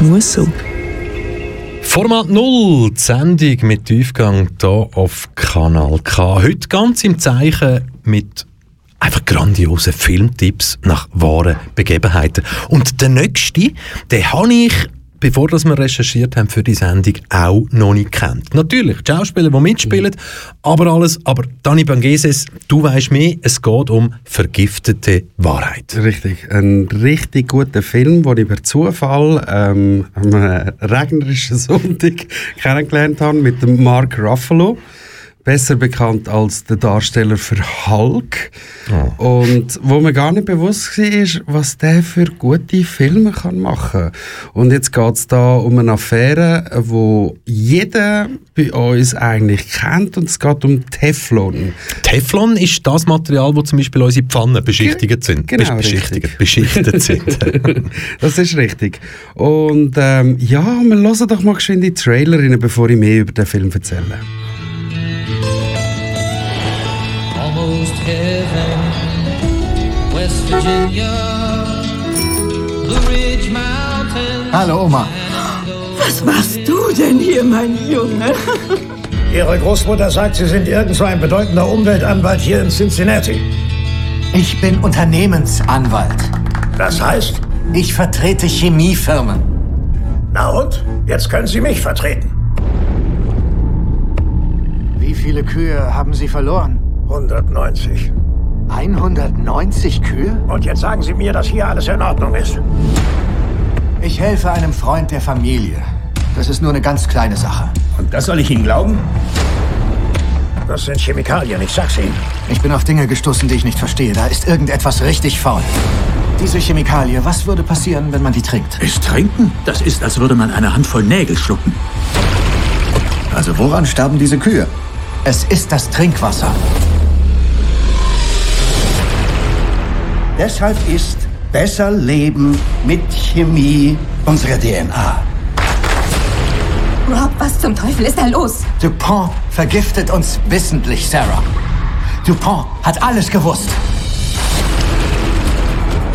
Das muss so. Format 0, die Sendung mit Tiefgang hier auf Kanal K. Heute ganz im Zeichen mit einfach grandiosen Filmtipps nach wahren Begebenheiten. Und der nächste, den habe ich bevor das wir recherchiert haben für die Sendung, auch noch nicht kennt. Natürlich, die Schauspieler, die mitspielen, aber alles. Aber Dani Bangeses, du weißt mehr, es geht um vergiftete Wahrheit. Richtig, ein richtig guter Film, den ich per Zufall ähm, am regnerischen Sonntag kennengelernt habe mit Mark Ruffalo besser bekannt als der Darsteller für Hulk. Oh. Und wo mir gar nicht bewusst war, was der für gute Filme kann machen kann. Und jetzt geht es da um eine Affäre, wo jeder bei uns eigentlich kennt und es geht um Teflon. Teflon ist das Material, wo zum Beispiel unsere Pfannen beschichtigt sind. Genau, beschichtigt, beschichtet sind. das ist richtig. Und ähm, ja, wir hören doch mal geschwind die Trailer rein, bevor ich mehr über den Film erzähle. Heaven. West Virginia, Blue Ridge Mountains. Hallo Oma. Was machst du denn hier, mein Junge? Ihre Großmutter sagt, Sie sind irgend so ein bedeutender Umweltanwalt hier in Cincinnati. Ich bin Unternehmensanwalt. Das heißt? Ich vertrete Chemiefirmen. Na und? Jetzt können Sie mich vertreten. Wie viele Kühe haben Sie verloren? 190. 190 Kühe? Und jetzt sagen Sie mir, dass hier alles in Ordnung ist. Ich helfe einem Freund der Familie. Das ist nur eine ganz kleine Sache. Und das soll ich Ihnen glauben? Das sind Chemikalien, ich sag's Ihnen. Ich bin auf Dinge gestoßen, die ich nicht verstehe. Da ist irgendetwas richtig faul. Diese Chemikalie, was würde passieren, wenn man die trinkt? Ist trinken? Das ist, als würde man eine Handvoll Nägel schlucken. Also woran starben diese Kühe? Es ist das Trinkwasser. Deshalb ist besser Leben mit Chemie unsere DNA. Rob, was zum Teufel ist da los? Dupont vergiftet uns wissentlich, Sarah. Dupont hat alles gewusst.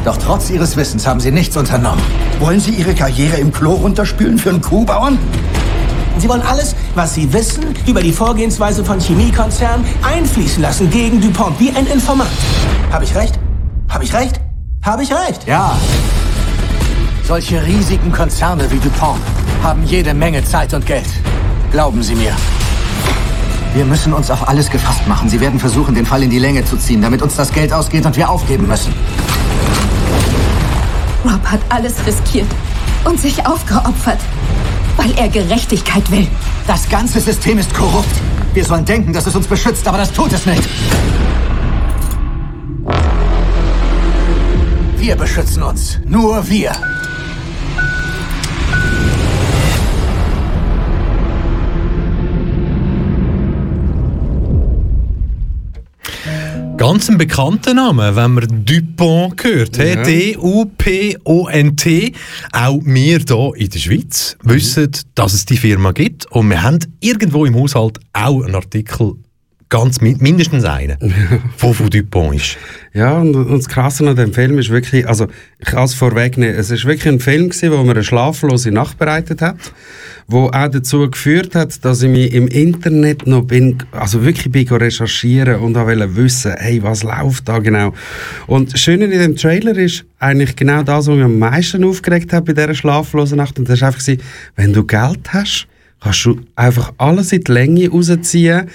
Doch trotz ihres Wissens haben sie nichts unternommen. Wollen Sie Ihre Karriere im Klo runterspülen für einen Kuhbauern? Sie wollen alles, was Sie wissen über die Vorgehensweise von Chemiekonzernen, einfließen lassen gegen Dupont, wie ein Informant. Habe ich recht? Habe ich recht? Habe ich recht? Ja. Solche riesigen Konzerne wie Dupont haben jede Menge Zeit und Geld. Glauben Sie mir. Wir müssen uns auf alles gefasst machen. Sie werden versuchen, den Fall in die Länge zu ziehen, damit uns das Geld ausgeht und wir aufgeben müssen. Rob hat alles riskiert und sich aufgeopfert, weil er Gerechtigkeit will. Das ganze System ist korrupt. Wir sollen denken, dass es uns beschützt, aber das tut es nicht. Wir beschützen uns. Nur wir. Ganz ein bekannter Name, wenn man Dupont hört. Ja. D-U-P-O-N-T. Auch wir hier in der Schweiz wissen, dass es die Firma gibt. Und wir haben irgendwo im Haushalt auch einen Artikel ganz mindestens einen, der von Dupont ist. Ja, und, und das Krasse an dem Film ist wirklich, also ich kann es vorwegnehmen, es ist wirklich ein Film gewesen, wo mir eine schlaflose Nacht bereitet hat, wo auch dazu geführt hat, dass ich mich im Internet noch bin, also wirklich bin recherchieren und auch wissen, hey, was läuft da genau. Und das Schöne in dem Trailer ist eigentlich genau das, was mich am meisten aufgeregt hat bei dieser schlaflosen Nacht, und das war einfach, wenn du Geld hast, kannst du einfach alles in die Länge rausziehen,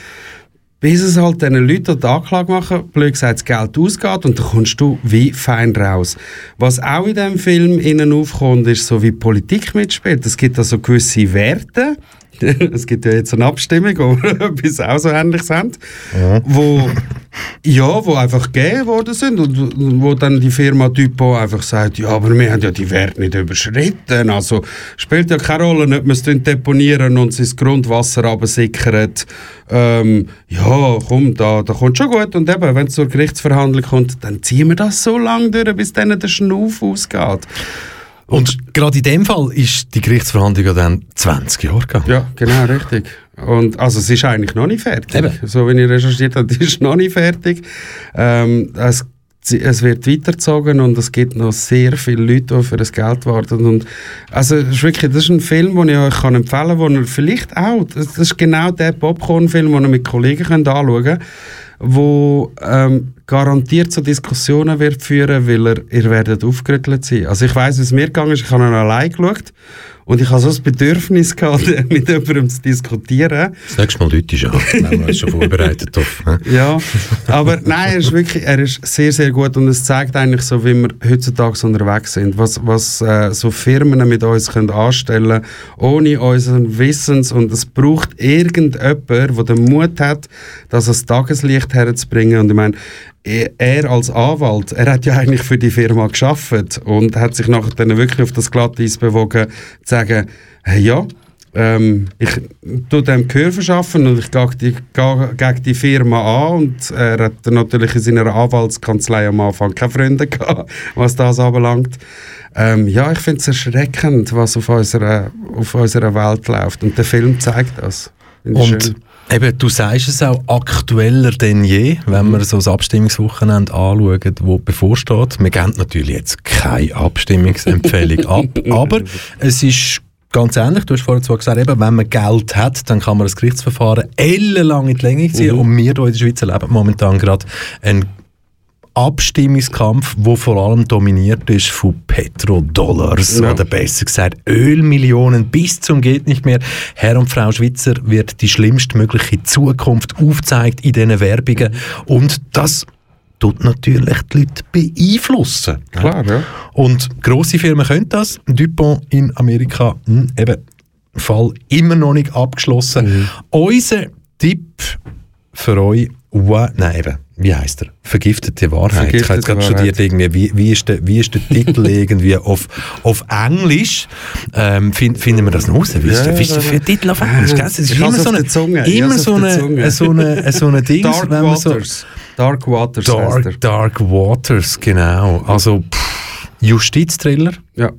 bis es halt diesen Leuten die Anklage machen, blöd gesagt, das Geld ausgeht und dann kommst du wie fein raus. Was auch in diesem Film innen aufkommt, ist so wie Politik mitspielt. Es gibt also gewisse Werte, es gibt ja jetzt eine Abstimmung, wo wir etwas auch so Ähnliches haben, ja. wo, ja, wo einfach gegeben worden sind und wo dann die Firma Typo einfach sagt, ja, aber wir haben ja die Werte nicht überschritten, also spielt ja keine Rolle, ob wir es deponieren und es ins Grundwasser absickert. Ähm, ja, komm, da, da kommt schon gut und eben, wenn es zur Gerichtsverhandlung kommt, dann ziehen wir das so lange durch, bis dann der Schnuff ausgeht. Und gerade in dem Fall ist die Gerichtsverhandlung ja dann 20 Jahre gegangen. Ja, genau, richtig. Und also es ist eigentlich noch nicht fertig. Eben. So wie ich recherchiert habe, ist noch nicht fertig. Ähm, es es wird weitergezogen und es gibt noch sehr viele Leute, die für das Geld warten. Und also es ist wirklich, das ist ein Film, den ich euch kann empfehlen kann, wo ihr vielleicht auch, das das ist genau der Popcorn-Film, den ihr mit Kollegen könnt anschauen könnt, wo ähm, garantiert zu Diskussionen wird führen, weil er, ihr werdet aufgerüttelt sein. Also ich weiß, wie es mir gegangen ist, ich habe ihn allein geschaut und ich habe so das Bedürfnis gehabt, mit jemandem zu diskutieren. Das nächste Mal Leute schon, wenn uns schon vorbereitet auf. ne? Ja, aber nein, er ist wirklich, er ist sehr, sehr gut und es zeigt eigentlich so, wie wir heutzutage unterwegs sind, was, was äh, so Firmen mit uns können anstellen ohne unseren Wissens und es braucht irgendjemand, der den Mut hat, das ans Tageslicht herzubringen und ich meine, er als Anwalt, er hat ja eigentlich für die Firma geschafft und hat sich nachher dann wirklich auf das Glatteis bewogen, zu sagen, hey, ja, ähm, ich tue dem Gehör verschaffen und ich gehe die, gehe gegen die Firma an und er hat natürlich in seiner Anwaltskanzlei am Anfang keine Freunde gehabt, was das anbelangt. Ähm, ja, ich finde es erschreckend, was auf unserer, auf unserer Welt läuft und der Film zeigt das. Und schön. Eben, du sagst es auch aktueller denn je, wenn wir so das Abstimmungswochenende anschauen, wo bevorsteht. Wir geben natürlich jetzt keine Abstimmungsempfehlung ab, aber es ist ganz ähnlich. Du hast vorhin zwar gesagt, eben, wenn man Geld hat, dann kann man das Gerichtsverfahren ellenlang in die Länge ziehen Mhm. und wir hier in der Schweiz erleben momentan gerade einen Abstimmungskampf, wo vor allem dominiert ist von Petrodollars Ja. oder besser gesagt Ölmillionen bis zum geht nicht mehr. Herr und Frau Schwitzer wird die schlimmstmögliche Zukunft aufzeigt in diesen Werbungen und das tut natürlich die Leute beeinflussen. Klar, ja. Und grosse Firmen können das. DuPont in Amerika, hm, eben Fall immer noch nicht abgeschlossen. Mhm. Unser Tipp für euch, nein eben, wie heißt er? Vergiftete Wahrheit. ich habe jetzt Vergiftete gerade studiert, irgendwie, wie, wie, ist der, wie ist der Titel irgendwie auf, auf Englisch? Ähm, find, finden wir das noch raus? Wie ist, der, wie ist der für Titel auf Englisch? gell? Es ist Ich immer hab's so eine, Zunge. Ich immer so eine, so eine, so eine Dings, Dark man so, Waters. Dark Waters er. Dark, Dark Waters, genau. Also Justizthriller. Ja.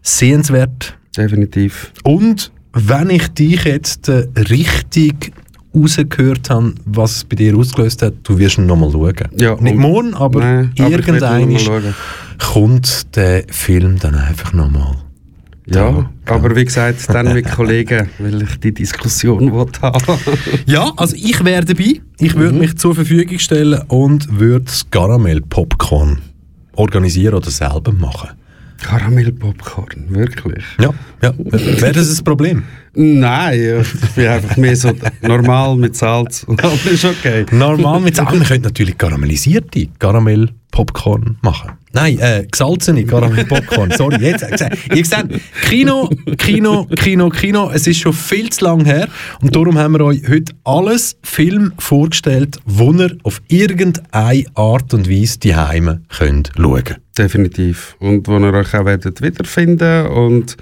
Sehenswert. Definitiv. Und wenn ich dich jetzt äh, richtig rausgehört habe, was es bei dir ausgelöst hat, du wirst ihn nochmal schauen. Ja, Nicht morgen, aber Nein, irgendwann kommt der Film dann einfach nochmal. Ja, aber wie gesagt, dann mit Kollegen, weil ich die Diskussion haben. Ja, also ich wäre dabei. Ich würde mich zur Verfügung stellen und würde das Caramel-Popcorn organisieren oder selber machen. Karamellpopcorn, wirklich? Ja, ja. Wäre das ein Problem? Nein, ja, ich bin einfach mehr so normal mit Salz. Aber ist okay. Normal mit Salz. Man könnte natürlich karamellisierte Karamell-Popcorn machen. Nein, äh, gesalzene Karamell-Popcorn. Sorry, jetzt. äh, Ihr seht, Kino, Kino, Kino, Kino. Es ist schon viel zu lang her. Und darum haben wir euch heute alles Film vorgestellt, wo ihr auf irgendeine Art und Weise die Heime könnt schauen. Definitiv. Und wo ihr euch auch werdet wiederfinden und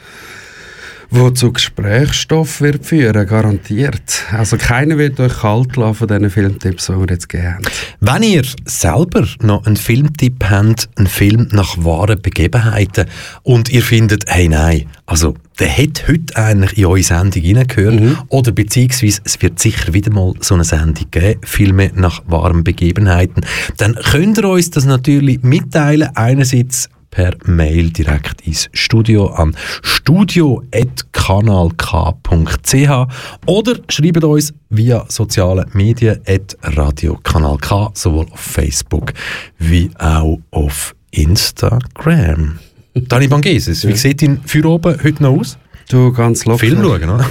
wo zu Gesprächsstoff wird führen, garantiert. Also keiner wird euch kalt lassen von diesen Filmtipps, die wir jetzt gegeben haben. Wenn ihr selber noch einen Filmtipp habt, einen Film nach wahren Begebenheiten und ihr findet, hey nein, also der hat heute eigentlich in eure Sendung reingehört oder beziehungsweise es wird sicher wieder mal so eine Sendung geben, Filme nach wahren Begebenheiten, dann könnt ihr uns das natürlich mitteilen, einerseits per Mail direkt ins Studio an studio.kanalk.ch oder schreibt uns via soziale Medien at Radio Kanal K, sowohl auf Facebook wie auch auf Instagram. Dani Bangeses, wie sieht dein für oben heute noch aus? Du, ganz locker. Film schauen, oder?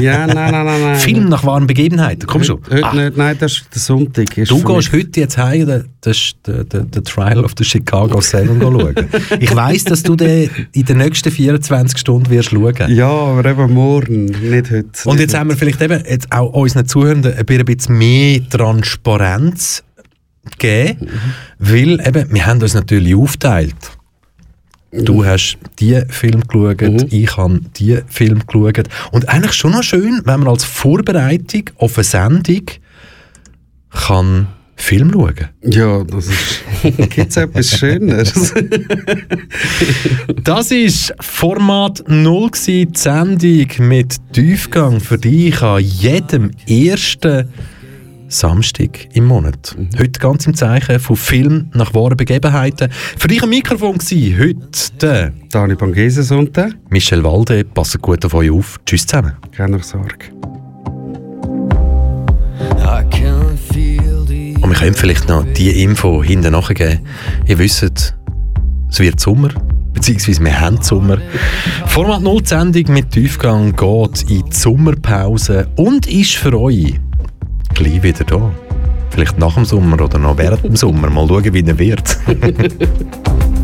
Ja, nein, nein, nein, nein. Film nach wahren Begebenheiten, komm schon. Heute Ah. nicht, nein, das ist der Sonntag. Ist Du gehst heute jetzt heim, das ist der, der, der Trial of the Chicago Seven schauen. Ich weiss, dass du den in den nächsten 24 Stunden wirst schauen. Ja, aber eben morgen, nicht heute. Und jetzt haben wir vielleicht eben jetzt auch unseren Zuhörenden ein bisschen mehr Transparenz gegeben, weil eben, wir haben uns natürlich aufteilt. Du hast die Film geschaut, ich habe die Film geschaut. Und eigentlich schon noch schön, wenn man als Vorbereitung auf eine Sendung kann Film schauen Ja, das ist. Gibt es etwas Schöneres? Das ist Format 0 gsi, die Sendung mit Tiefgang für dich an jedem ersten Samstag im Monat. Heute ganz im Zeichen von Film nach wahren Begebenheiten. Für dich am Mikrofon war heute der Dani Bangeses und der Michel Walde. Passt gut auf euch auf. Tschüss zusammen. Keine Sorge. Und wir können vielleicht noch die Info hinten nachgeben. Ihr wisst, es wird Sommer, beziehungsweise wir haben Sommer. Format 0 die Sendung mit Tiefgang geht in die Sommerpause und ist für euch gleich wieder da. Vielleicht nach dem Sommer oder noch während dem Sommer. Mal schauen, wie er wird.